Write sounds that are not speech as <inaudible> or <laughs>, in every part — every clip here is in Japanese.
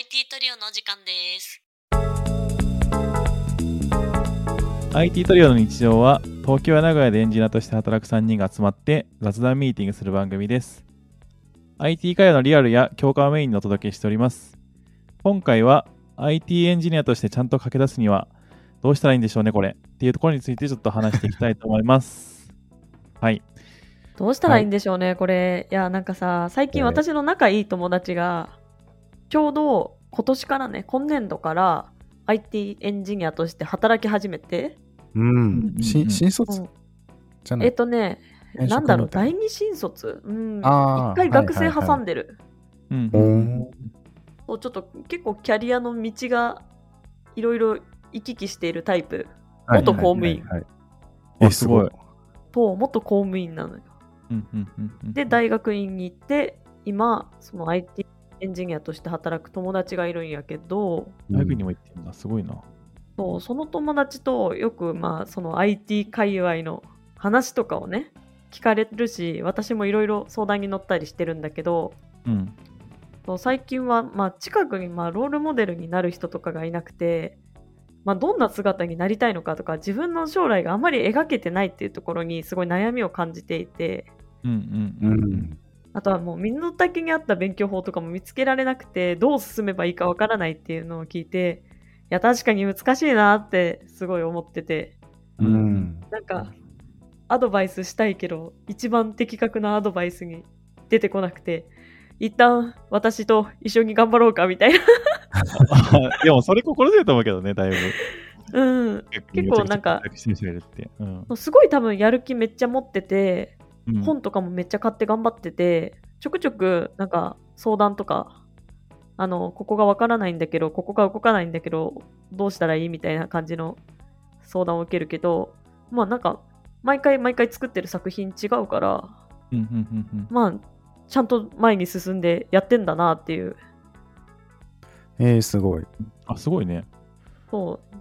IT トリオのお時間です。IT トリオの日常は東京や名古屋でエンジニアとして働く3人が集まって雑談ミーティングする番組です。IT 会話のリアルや共感をメインにお届けしております。今回は IT エンジニアとしてちゃんと駆け出すにはどうしたらいいんでしょうね、これ。っていうところについてちょっと話していきたいと思います。<laughs> はい。どうしたらいいんでしょうね、これ。いや、なんかさ、最近ええ私の仲いい友達が、ちょうど今年からね、今年度から IT エンジニアとして働き始めて、うん。新う卒？ん。じゃない。えっとね、なんだろう、第二新卒？うん。一回学生はいはいはい。挟ん。でる。うんちょっと結構キャリアの道がいろいろ行き来しているタイプ。元公務員。はいはいはい。あえ、すごい。と元公務員なのよ。うんうんうんうん。で、大学院に行って、今、その IT エンジニアとして働く友達がいるんやけど、大学にも行ってるんだ。すごいな。そうその友達とよく、まあ、その IT 界隈の話とかをね、聞かれるし、私もいろいろ相談に乗ったりしてるんだけど、うん。そう最近は、まあ、近くに、まあ、ロールモデルになる人とかがいなくて、まあ、どんな姿になりたいのかとか自分の将来があまり描けてないっていうところにすごい悩みを感じていてうんううんうん。ん。あとはもう身の丈に合った勉強法とかも見つけられなくてどう進めばいいかわからないっていうのを聞いていや確かに難しいなってすごい思っててううんん。なんかアドバイスしたいけど一番的確なアドバイスに出てこなくて一旦私と一緒に頑張ろうかみたいな <laughs> あでもそれ心強いと思うけどね、だいぶ。うん結構なんか。うんすごい多分やる気めっちゃ持ってて、うん本とかもめっちゃ買って頑張ってて、ちょくちょくなんか相談とか、あの、ここがわからないんだけど、ここが動かないんだけど、どうしたらいいみたいな感じの相談を受けるけど、まあなんか、毎回毎回作ってる作品違うから、うんうんうんうんまあ、ちゃんと前に進んでやってんだなっていう、えー、すごい。あ、すごいね。そう。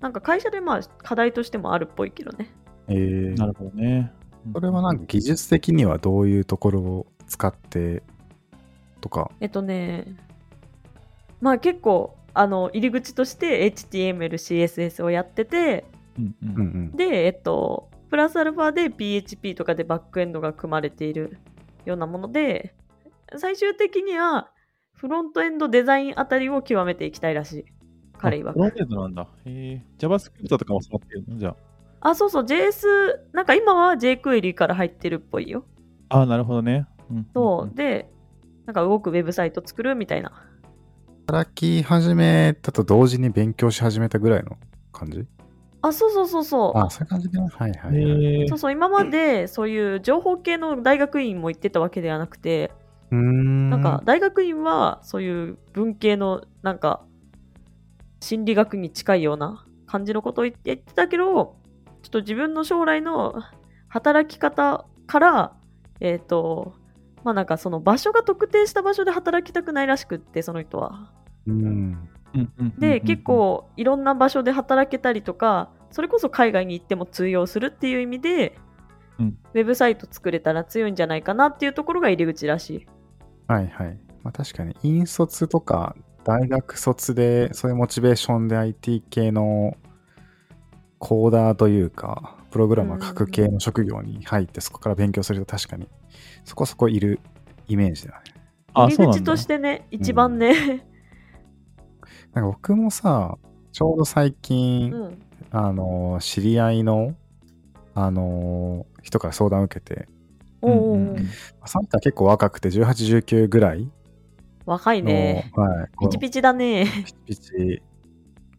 なんか会社でまあ課題としてもあるっぽいけどね。えーなるほどね。それはなんか技術的にはどういうところを使ってとか。えっとね、まあ結構、あの、入り口として HTML、CSS をやってて、うんううんうんん。で、えっと、プラスアルファで PHP とかでバックエンドが組まれているようなもので、最終的にはフロントエンドデザインあたりを極めていきたいらしい。彼曰あフロンく。トエンドなんだ。へえ。JavaScript とかも触ってるの？じゃあ、そうそう、JS、なんか今は jQuery から入ってるっぽいよ。あ。あ、なるほどね。うんそう。で、なんか動くウェブサイト作るみたいな。働き始めたと同時に勉強し始めたぐらいの感じ？あ、そうそうそうそう。あ、そういう感じね。はいはい、そう。そう、今までそういう情報系の大学院も行ってたわけではなくて、うーん。なんか大学院はそういう文系のなんか心理学に近いような感じのことを言って言ってたけど、ちょっと自分の将来の働き方から、えっ、と、まあなんかその場所が特定した場所で働きたくないらしくって、その人は。うん。うんうんうんうんで、結、構いろんな場所で働けたりとか、それこそ海外に行っても通用するっていう意味で、うんウェブサイト作れたら強いんじゃないかなっていうところが入り口らしい。はいはい。まあ確かに、引率とか大学卒で、そういうモチベーションで IT 系のコーダーというか、プログラマー書く系の職業に入って、そこから勉強すると確かに、そこそこいるイメージだね。あ、入り口としてね、一番ね、なんか僕もさ、ちょうど最近、うん。あの、知り合いの、あの、人から相談を受けて、おうんうんう。ん。その人は結構若くて、18、19ぐらい若いの、ね。はい、ピチピチだね。ピチピチ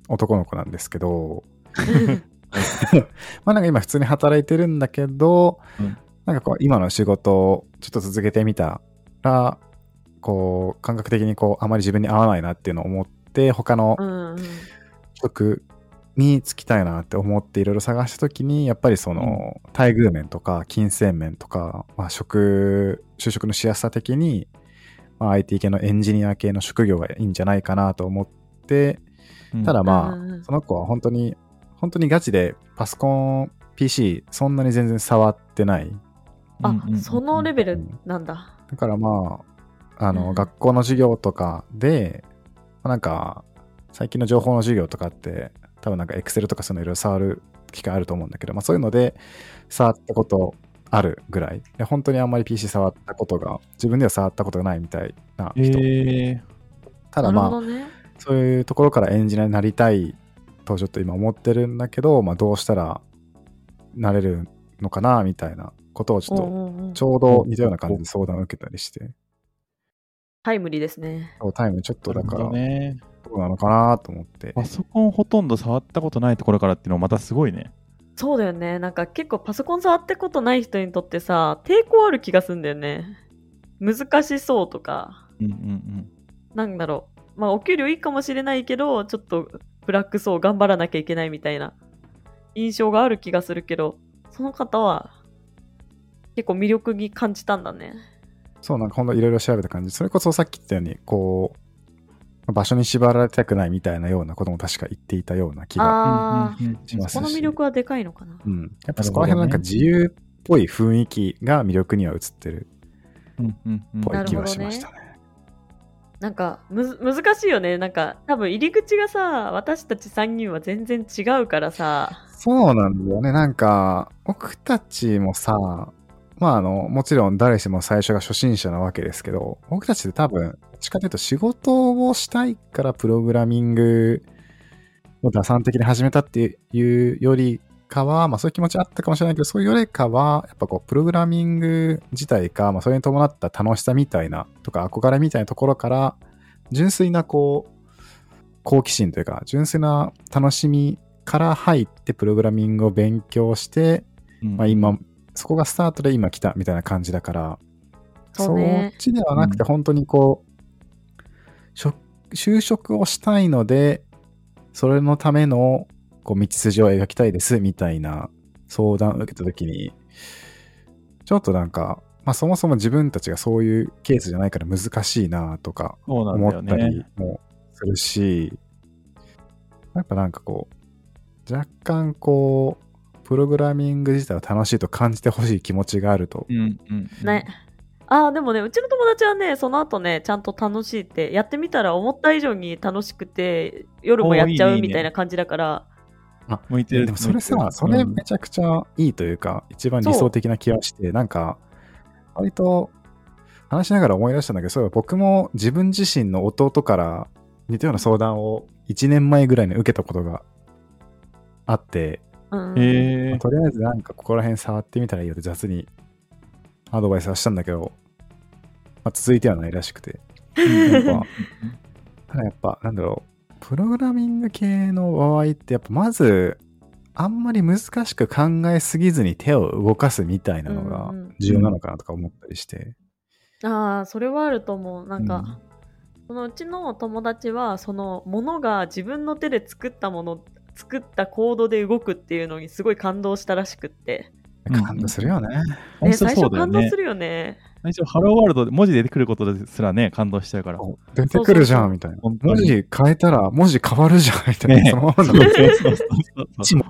男の子なんですけど、<laughs> まあなんか今普通に働いてるんだけど、うん。なんかこう今の仕事をちょっと続けてみたら、こう感覚的にこうあまり自分に合わないなっていうのを思って、他の職に就きたいなって思っていろいろ探した時に、やっぱりその待遇面とか金銭面とか、まあ職、就職のしやすさ的に、まあ、IT 系のエンジニア系の職業がいいんじゃないかなと思って、うん。ただまあ、その子は本当に、本当にガチでパソコン、PC、そんなに全然触ってない。あうんうんうん、そのレベルなんだ。だからまあ、あの、うん学校の授業とかで、なんか、最近の情報の授業とかって、多分なんか Excel とかそういうのいろいろ触る機会あると思うんだけど、まあそういうので触ったことあるぐらい。で本当にあんまり PC 触ったことが、自分では触ったことがないみたいな人。えただまあ、ね。そういうところからエンジニアになりたいとちょっと今思ってるんだけど、まあどうしたらなれるのかなみたいなことをちょっと、うんうんうんちょうど似たような感じで相談を受けたりして、タイムリーですね。そうタイムちょっとだから、ね。どうなのかなと思って。パソコンほとんど触ったことないところからっていうのはまたすごいね。そうだよね。なんか結構パソコン触ったことない人にとってさ、抵抗ある気がするんだよね。難しそうとか、うんうんうん。なんだろう。まあお給料いいかもしれないけど、ちょっとブラックそう頑張らなきゃいけないみたいな印象がある気がするけど、その方は結構魅力に感じたんだね。そう、なんかほんといろいろ調べた感じ。それこそさっき言ったように、こう、場所に縛られたくないみたいなようなことも確か言っていたような気がしますし。この魅力はでかいのかな。うん。やっぱそこら辺のなんか自由っぽい雰囲気が魅力には映ってるうんうんうんっぽい気はしましたね。なんかむ難しいよね。なんか多分入り口がさ、私たち3人は全然違うからさ。そうなんだよね。なんか、僕たちもさ、まああの、もちろん誰しも最初が初心者なわけですけど、僕たちって多分、どっちかというと仕事をしたいからプログラミングを打算的に始めたっていうよりかは、まあそういう気持ちあったかもしれないけど、そういうよりかは、やっぱこう、プログラミング自体か、まあそれに伴った楽しさみたいな、とか憧れみたいなところから、純粋なこう、好奇心というか、純粋な楽しみから入ってプログラミングを勉強して、うん。まあ今、そこがスタートで今来たみたいな感じだから、そうね。っちではなくてうん。本当にこう、職就職をしたいので、それのためのこう道筋を描きたいですみたいな相談を受けたときに、ちょっとなんか、まあそもそも自分たちがそういうケースじゃないから難しいなとか思ったり。もするし、やっぱなんかこう、若干こう、プログラミング自体を楽しいと感じてほしい気持ちがあると。うんうんうん。ね。ああ、でもね、うちの友達はね、その後ね、ちゃんと楽しいって、やってみたら思った以上に楽しくて、夜もやっちゃうねみたいな感じだから、向いてる。でもそれさ、それめちゃくちゃいいというか、一番理想的な気がして、なんか、割と話しながら思い出したんだけど、そういえば僕も自分自身の弟から似たような相談を1年前ぐらいに受けたことがあって、うん。まあとりあえずなんかここら辺触ってみたらいいよって雑にアドバイスはしたんだけど、まあ、続いてはないらしくて。やっぱただやっぱ、なんだろう、プログラミング系の場合って、やっぱまず、あんまり難しく考えすぎずに手を動かすみたいなのがうんうん重要なのかなとか思ったりして。ああ、それはあると思う。なんか、うんそのうちの友達は、そのものが自分の手で作ったもの、作ったコードで動くっていうのにすごい感動したらしくって。うん感動するよね。ね、最初感動す。るよね。最初、ハローワールドで文字出てくることですらね、感動しちゃうから。出てくるじゃんみたいな。文字変えたら文字変わるじゃんみたいな。ねそのままのも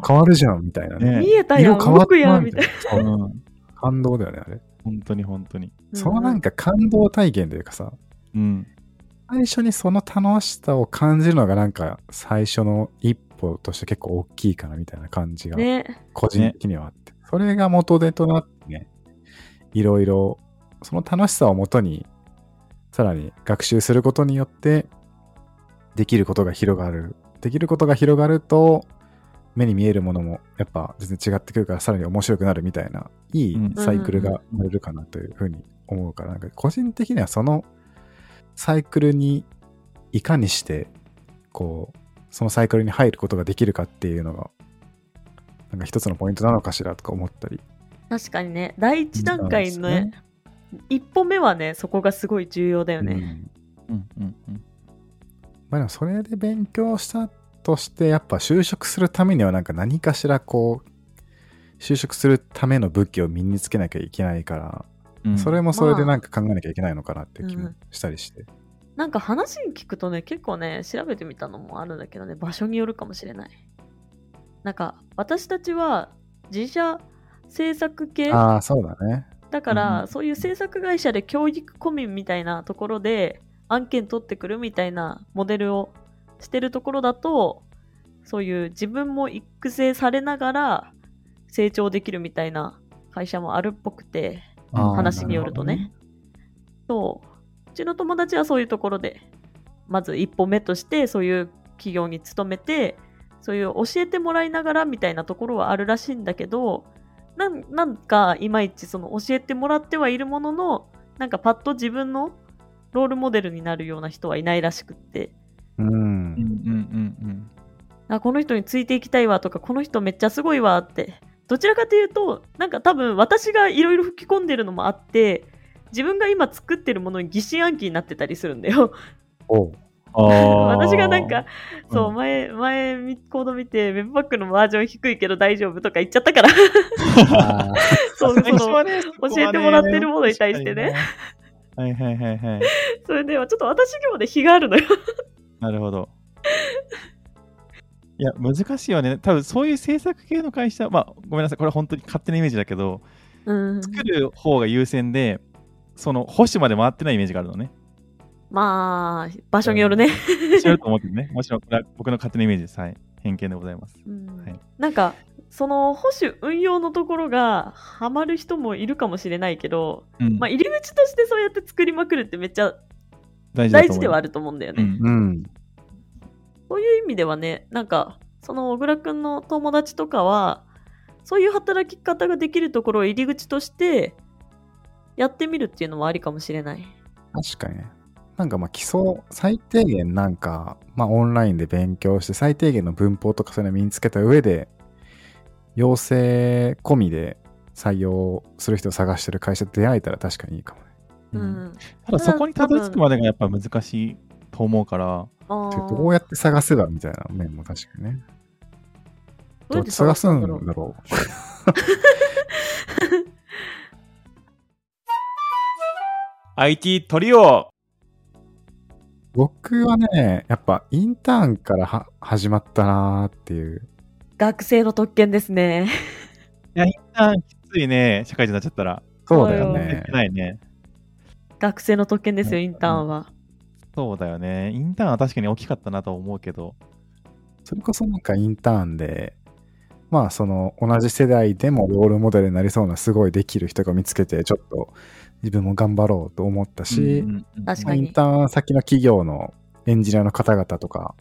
変わるじゃんみたいなね。ね見えたやん、色変わった動くやん、みたいな。感動だよね、あれ。本当に本当に。そのなんか感動体験というかさ、うん。最初にその楽しさを感じるのがなんか最初の一歩として結構大きいかなみたいな感じがね。個人的にはあって、それが元手となってね、いろいろその楽しさをもとにさらに学習することによってできることが広がる。できることが広がると目に見えるものもやっぱ全然違ってくるからさらに面白くなるみたいないいうんサイクルが生まれるかなというふうに思うから、なんか個人的にはそのサイクルにいかにしてこうそのサイクルに入ることができるかっていうのがなんか一つのポイントなのかしらとか思ったり。確かにね、第一段階のね、一歩目はね、そこがすごい重要だよね。うんうんうんうん。まあでもそれで勉強したとしてやっぱ就職するためにはなんか何かしらこう就職するための武器を身につけなきゃいけないから、うんそれもそれでなんか考えなきゃいけないのかなって気もうんしたりして、なんか話に聞くとね、結構ね、調べてみたのもあるんだけどね、場所によるかもしれない。なんか、私たちは自社制作系ああそうだねだかうんら、そういう制作会社で教育込みみたいなところで案件取ってくるみたいなモデルをしてるところだと、そういう自分も育成されながら成長できるみたいな会社もあるっぽくて、話によるとね。そう。うちの友達はそういうところで、まず一歩目としてそういう企業に勤めて、そういう教えてもらいながらみたいなところはあるらしいんだけど、なんなんかいまいちその教えてもらってはいるものの、なんかパッと自分のロールモデルになるような人はいないらしくって、うんうんうんうんあこの人についていきたいわとか、この人めっちゃすごいわって。どちらかというと、なんか多分私がいろいろ吹き込んでるのもあって、自分が今作ってるものに疑心暗鬼になってたりするんだよ。<laughs> 私がなんか、そう、うん前、前、みコード見て、ウェブパックのバージョン低いけど大丈夫とか言っちゃったから、そう、その、教教えてもらってるものに対してね。はいはいはいはい。それではちょっと私にもね、非があるのよ。なるほど。いや、難しいよね。多分そういう制作系の会社、まあ、ごめんなさい。これは本当に勝手なイメージだけど、うん。作る方が優先で、その保守まで回ってないイメージがあるのね。まあ、場所によるね。違うと思うけどね。<laughs> もちろん、これは僕の勝手なイメージです。はい。偏見でございます。うんはいなんか、その保守運用のところがハマる人もいるかもしれないけど、うん。まあ、入り口としてそうやって作りまくるってめっちゃ大事ではあると思うんだよね。うんうん。そういう意味ではね、なんか、その小倉くんの友達とかは、そういう働き方ができるところを入り口として、やってみるっていうのもありかもしれない。確かにね。なんかまあ基礎、最低限なんか、まあオンラインで勉強して、最低限の文法とかそういうのを身につけた上で、養成込みで採用する人を探してる会社と出会えたら確かにいいかもね。ううんん。ただそこにたどり着くまでがやっぱ難しいと思うから、どうやって探せばみたいな面も確かにね。どうやって探すんだろう。IT <laughs> <laughs> トリオ僕はね、やっぱインターンからは始まったなーっていう。学生の特権ですね。いや、インターンきついね、社会人になっちゃったら。そうだよね。ないね。学生の特権ですよ、うんインターンは。そうだよね。インターンは確かに大きかったなと思うけど。それこそなんかインターンで、まあその同じ世代でもロールモデルになりそうなすごいできる人が見つけて、ちょっと自分も頑張ろうと思ったし、うんうんインターン先の企業のエンジニアの方々とか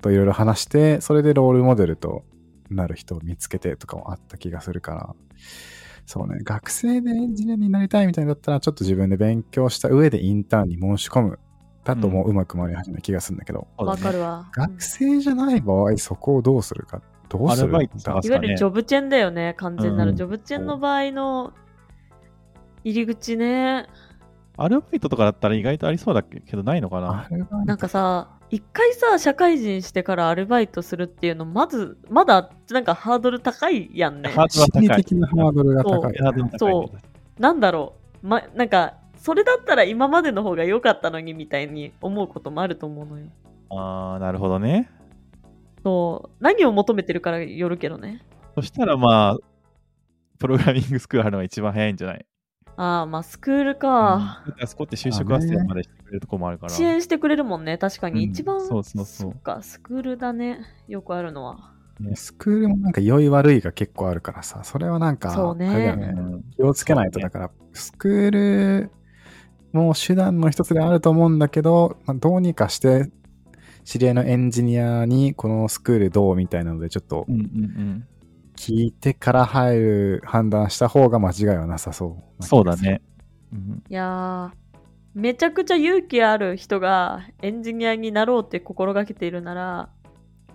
といろいろ話して、それでロールモデルとなる人を見つけてとかもあった気がするから、そうね、学生でエンジニアになりたいみたいだったら、ちょっと自分で勉強した上でインターンに申し込む。だともううまく回り始める気がするんだけど、わ、そうだね。かるわ。学生じゃない場合、そこをどうするか、どうする？アルバイトだ探すいわゆるジョブチェンだよね、完全なうん。るジョブチェンの場合の入り口ね。アルバイトとかだったら意外とありそうだけど、ないのかな？なんかさ、一回さ、社会人してからアルバイトするっていうの、まず、まだ、なんかハードル高いやんね。ハードルは心理高い。的なハードルが高い、そなんだろう。ま、なんか、それだったら今までの方が良かったのにみたいに思うこともあると思うのよ。あー、なるほどね。そう。何を求めてるからよるけどね。そしたらまあ、プログラミングスクールあるのが一番早いんじゃない？ああ、まあ、スクールか。うんあそこって就職斡旋までしてくれるとこもあるから。支援してくれるもんね、確かに。うん一番、そうそうそうっか、スクールだね。よくあるのは。スクールもなんか良い悪いが結構あるからさ、それはなんか、そうねね。気をつけないと、だから、スクールも手段の一つであると思うんだけど、まあ、どうにかして、知り合いのエンジニアにこのスクールどうみたいなので、ちょっとうんうんうん。聞いてから入る判断した方が間違いはなさそう。そうだ。ね。うんいやー、めちゃくちゃ勇気ある人がエンジニアになろうって心がけているなら、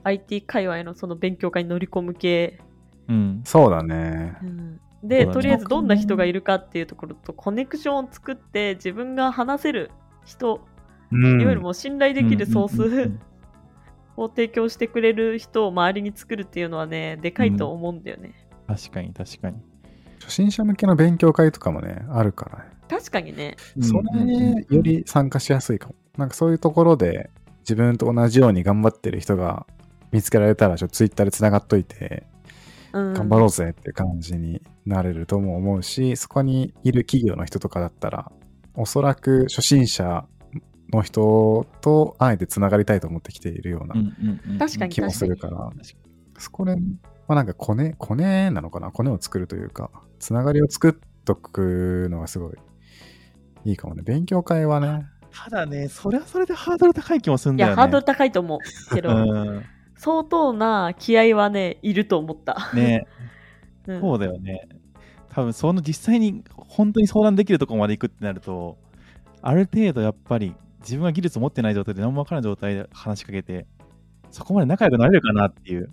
IT 界隈のその勉強会に乗り込む系。うん。そうだね。うんで、ねとりあえずどんな人がいるかっていうところとコネクションを作って自分が話せる人、うんいわゆるもう信頼できるソうんうんうんうースんを提供してくれる人を周りに作るっていうのはね、でかいと思うんだよね。確かに確かに。初心者向けの勉強会とかもね、あるからね。確かにね。それにより参加しやすいかも。なんかそういうところで自分と同じように頑張ってる人が見つけられたら、ちょっとツイッターでつながっといて、うん、頑張ろうぜって感じになれるとも思うし、そこにいる企業の人とかだったら、おそらく初心者の人とあえてつながりたいと思ってきているようなうんうんうん確かに気もするから、そこで、まあなんかコネ、コネなのかな？コネを作るというか、つながりを作っとくのがすごいいいかもね。勉強会はね、ただね、それはそれでハードル高い気もするんいや、だよね。ハードル高いと思うけど、うん。相当な気合はね、いると思った。ね、うんそうだよね。多分その実際に本当に相談できるところまで行くってなると、ある程度やっぱり自分が技術を持ってない状態で何も分からない状態で話しかけて、そこまで仲良くなれるかなっていう。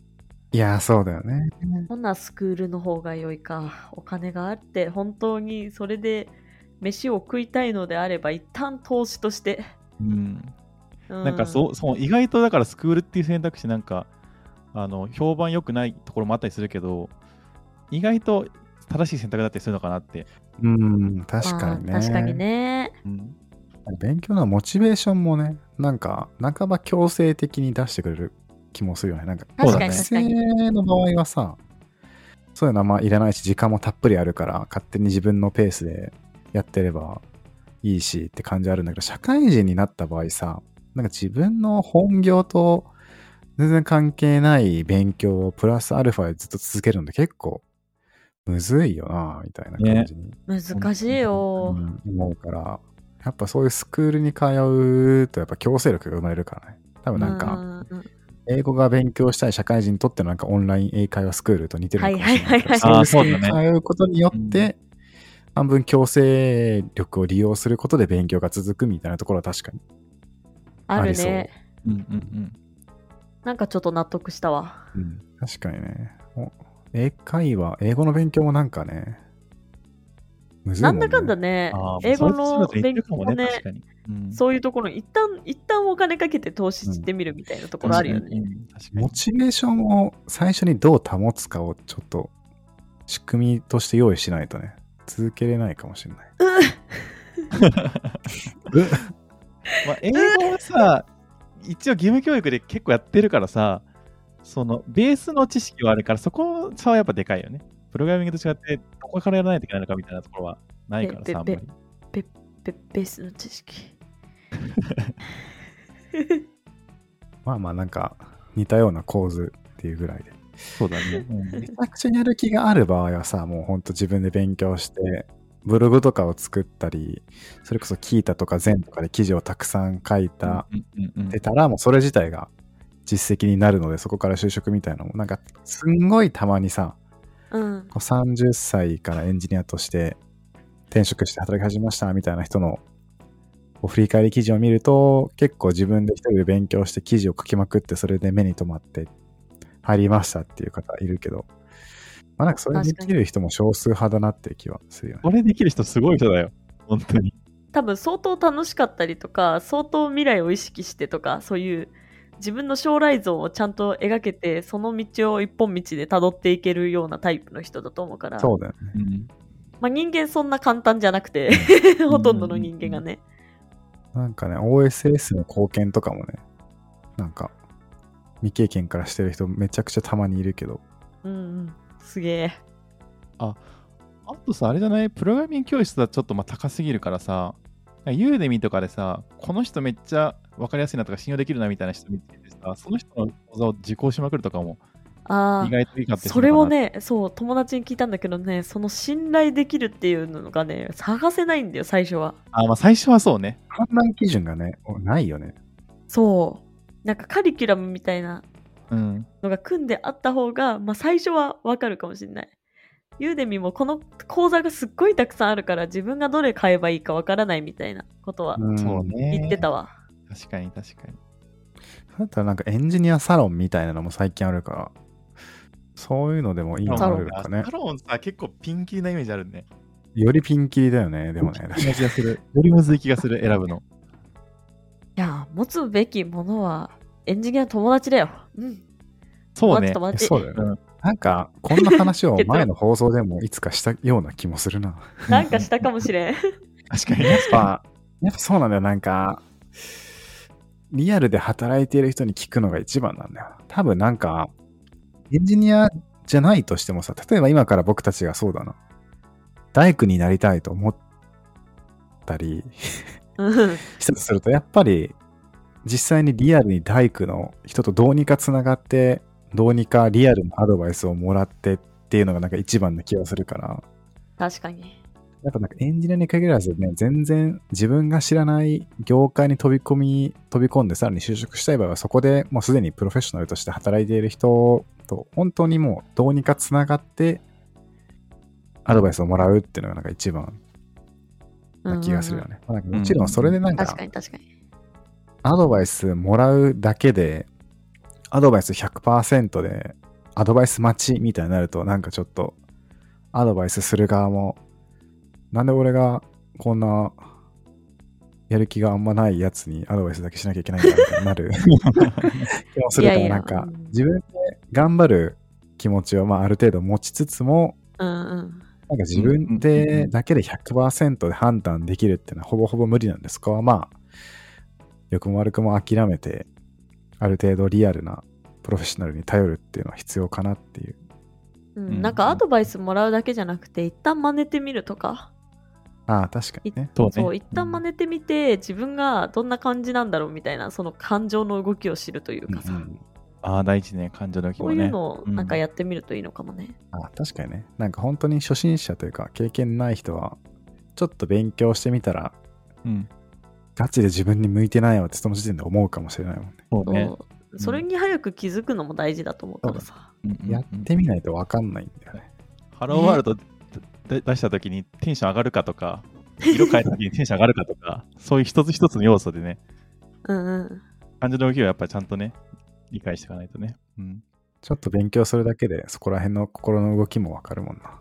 いや、そうだよね。ほんならスクールの方が良いか。お金があって、本当にそれで飯を食いたいのであれば、一旦投資として。うん。うなんかそう、そう、意外とだからスクールっていう選択肢なんか、あの、評判良くないところもあったりするけど、意外と正しい選択だったりするのかなって。うん、確かにね。まあ確かにね。うん。勉強のモチベーションもね、なんか、半ば強制的に出してくれる気もするよね。なんか、学生の場合はさ、そういうのはまあいらないし、時間もたっぷりあるから、勝手に自分のペースでやってればいいしって感じあるんだけど、社会人になった場合さ、なんか自分の本業と全然関係ない勉強をプラスアルファでずっと続けるのって結構むずいよな、みたいな感じに、難しいよ。うん思うから、やっぱそういうスクールに通うとやっぱ強制力が生まれるからね。多分なんか、英語が勉強したい社会人にとってのなんかオンライン英会話スクールと似てるのかもしれないけど。はいはいはいはいそういうスクールに通うことによって、半分強制力を利用することで勉強が続くみたいなところは確かに。あるね。うんうんうん。なんかちょっと納得したわ。うん、確かにね。お英会話、英語の勉強もなんかね、ね。なんだかんだね英語の勉強もね、そういうところに一旦、一旦お金かけて投資してみるみたいなところあるよね。モチベーションを最初にどう保つかをちょっと仕組みとして用意しないとね、続けれないかもしれない。<laughs> <laughs> まあ、英語はさ、一応義務教育で結構やってるからさ、そのベースの知識はあるから、そこはやっぱでかいよね。プログラミングと違って、どこからやらないといけないのかみたいなところはないからさ、あんまべり。ベベースの知識。<laughs> まあまあなんか似たような構図っていうぐらいで。そうだね。うんめちゃくちゃやる気がある場合はさ、もうほんと自分で勉強して、ブログとかを作ったり、それこそキータとかゼンとかで記事をたくさん書いた、うんうんうんてたら、もうそれ自体が実績になるので、そこから就職みたいなのも、なんかすんごいたまにさ、うん。こう30歳からエンジニアとして転職して働き始めましたみたいな人の振り返り記事を見ると結構自分で一人で勉強して記事を書きまくってそれで目に留まって入りましたっていう方いるけどまあなんかそれできる人も少数派だなっていう気はするよね。これできる人すごい人だよ。本当に。多分相当楽しかったりとか、相当未来を意識してとか、そういう自分の将来像をちゃんと描けて、その道を一本道で辿っていけるようなタイプの人だと思うから、そうだよね。うんまあ、人間そんな簡単じゃなくて、ほとんどの人間がね。なんかね OSS の貢献とかもねなんか未経験からしてる人めちゃくちゃたまにいるけどうんうん。すげえ。あとさ、あれじゃない？プログラミング教室はちょっとまあ高すぎるからさ、ユーデミとかでさ、この人めっちゃ分かりやすいなとか信用できるなみたいな人見つけてさ、その人の講座を受講しまくるとかもああ。意外といいかってそれを、ね、そう、友達に聞いたんだけどね、その信頼できるっていうのがね、探せないんだよ、最初は。あ、まあ最初はそうね。判断基準がねないよね。そう。なんかカリキュラムみたいなうん。のが組んであった方が、まあ最初はわかるかもしれない。ユーデミもこの講座がすっごいたくさんあるから自分がどれ買えばいいかわからないみたいなことは。言ってたわ。確かに確かに。だったらなんかエンジニアサロンみたいなのも最近あるから、そういうのでもいいのあるかねサ。ロンさ、結構ピンキリなイメージあるね。よりピンキリだよね、でもね。よりむずい気がする、選ぶの。いや、持つべきものはエンジニアの友達だよ。うん。そうね。友達友達。そうだよね。うんなんか、こんな話を前の放送でもいつかしたような気もするな。なんかしたかもしれん。確かに。やっぱ、やっぱそうなんだよ。なんか、リアルで働いている人に聞くのが一番なんだよ。多分なんか、エンジニアじゃないとしてもさ、例えば今から僕たちがそうだな、大工になりたいと思ったりうんしたとすると、やっぱり実際にリアルに大工の人とどうにかつながって、どうにかリアルなアドバイスをもらってっていうのがなんか一番な気がするから、確かに。やっぱなんかエンジニアに限らずね、全然自分が知らない業界に飛び込み、飛び込んでさらに就職したい場合はそこでもうすでにプロフェッショナルとして働いている人と本当にもうどうにかつながってアドバイスをもらうっていうのがなんか一番な気がするよね。まあもちろんそれでなんか確かに確かに。アドバイスもらうだけでアドバイス100%でアドバイス待ちみたいになるとなんかちょっとアドバイスする側もなんで俺がこんなやる気があんまないやつにアドバイスだけしなきゃいけないんだみたいになる。<laughs> 気もするからなんかうん自分で頑張る気持ちをまあある程度持ちつつもうんうん。なんか自分でだけで100%で判断できるっていうのはほぼほぼ無理なんで、そこはまあ、良くも悪くも諦めて、ある程度リアルなプロフェッショナルに頼るっていうのは必要かなっていう。うんうん。なんかアドバイスもらうだけじゃなくて、一旦真似てみるとか、ああ、確かにね。そうね。そう、一旦真似てみて、自分がどんな感じなんだろうみたいな、その感情の動きを知るというかさ、うんああ、大事ね、感情の気そうもね。いうのをなんかやってみるといいのかもね。ああ確かにね。なんか本当に初心者というか、経験ない人は、ちょっと勉強してみたら、うん。ガチで自分に向いてないわってその時点で思うかもしれないもんね。そうね。それに早く気づくのも大事だと思うからさ。うんうんうんやってみないとわかんないんだよね。ハローワールドで出したときにテンション上がるかとか、色変えたときにテンション上がるかとか、そういう一つ一つの要素でね、うんうん。感情の動きをやっぱりちゃんとね、理解していかないとね。うん。ちょっと勉強するだけで、そこら辺の心の動きもわかるもんな。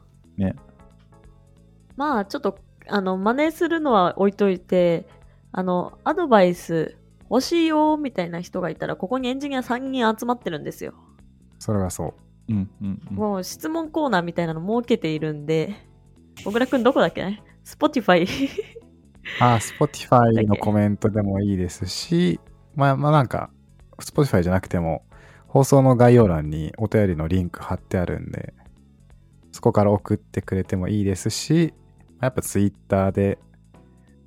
まあちょっとあの真似するのは置いといてあのアドバイス欲しいよみたいな人がいたらここにエンジニア3人集まってるんですよ、それはそう。うんうんうん。もう質問コーナーみたいなの設けているんで小倉くんどこだっけ？ね Spotify あ、Spotify のコメントでもいいですし、まあまあなんか、Spotify じゃなくても、放送の概要欄にお便りのリンク貼ってあるんで、そこから送ってくれてもいいですし、やっぱ Twitter で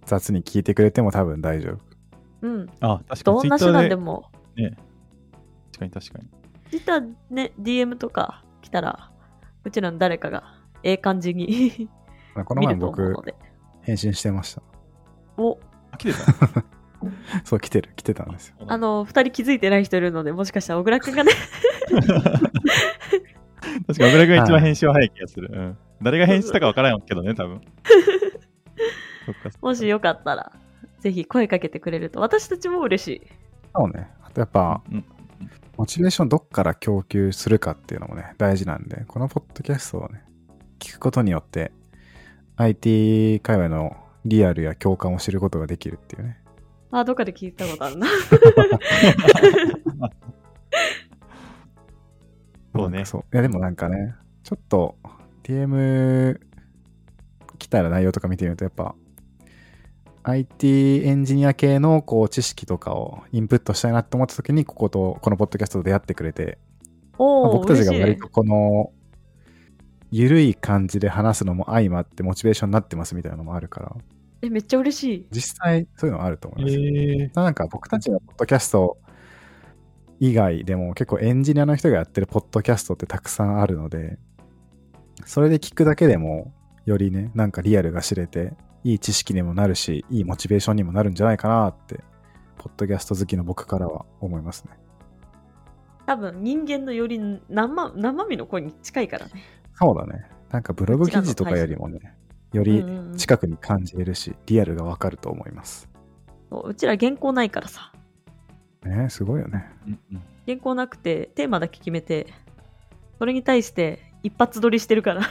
雑に聞いてくれても多分大丈夫。うんあ、確かどんな手。段でもね。確かに確かに。Twitter ね DM とか来たらうちらの誰かがええ感じにこの見前僕返信してました。おあ、来てた？<laughs> そう、来てる、来てたんですよ。あの2人気づいてない人いるのでもしかしたら小倉くんがね <laughs> 確かに、小倉君が一番編集は早い気がする。うん。誰が編集したか分からんけどね、多分。<laughs> もしよかったら、ぜひ声かけてくれると、私たちも嬉しい。そうね。あとやっぱ、うんモチベーションどっから供給するかっていうのもね、大事なんで、このポッドキャストをね、聞くことによって、IT 界隈のリアルや共感を知ることができるっていうね。あ、どっかで聞いたことあるな。そうねそう。いや、でもなんかね、ちょっと DM 来たら内容とか見てみると、やっぱ、IT エンジニア系のこう知識とかをインプットしたいなって思った時に、ここと、このポッドキャストと出会ってくれて、僕たちが割とこの、ゆるい感じで話すのも相まってモチベーションになってますみたいなのもあるから、え、めっちゃ嬉しい。実際そういうのはあると思いますよ。えなんか僕たちのポッドキャスト以外でも結構エンジニアの人がやってるポッドキャストってたくさんあるので、それで聞くだけでもよりね、なんかリアルが知れて、いい知識にもなるし、いいモチベーションにもなるんじゃないかなって、ポッドキャスト好きの僕からは思いますね。多分、人間のより生生身の声に近いからね。そうだね。なんかブログ記事とかよりもね、より近くに感じれるし、リアルがわかると思います。そううちら原稿ないからさ。ねすごいよね。原稿なくて、テーマだけ決めて、それに対して一発撮りしてるから。<laughs>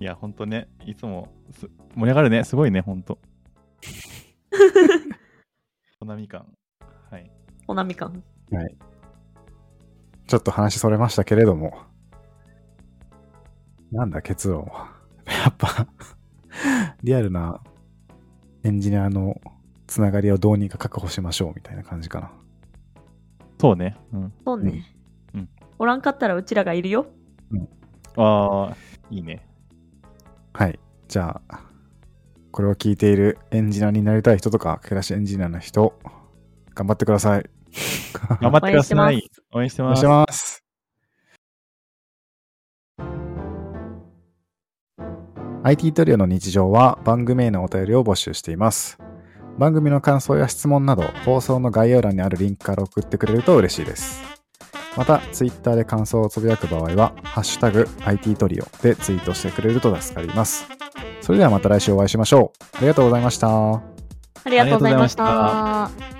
いや、ほんとね、いつもす盛り上がるね。すごいね、ほんと。コナミ感。はい。おなみ感。はい。ちょっと話それましたけれども、なんだ結論は。<laughs> やっぱ、リアルなエンジニアのつながりをどうにか確保しましょうみたいな感じかな。そうね。うん。そうね。うんうんおらんかったらうちらがいるよ。ああ、いいね。はい。じゃあ、これを聞いているエンジニアになりたい人とか、暮らしエンジニアの人、頑張ってください。<laughs> 頑張ってくださ応い。応援してお願いします。ます。IT トリオの日常は番組へのお便りを募集しています。番組の感想や質問など、放送の概要欄にあるリンクから送ってくれると嬉しいです。また、Twitter で感想をつぶやく場合は、ハッシュタグ IT トリオでツイートしてくれると助かります。それではまた来週お会いしましょう。ありがとうございました。ありがとうございましあた。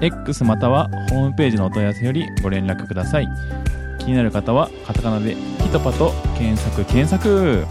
X またはホームページのお問い合わせよりご連絡ください。気になる方はカタカナでピトパと検索検索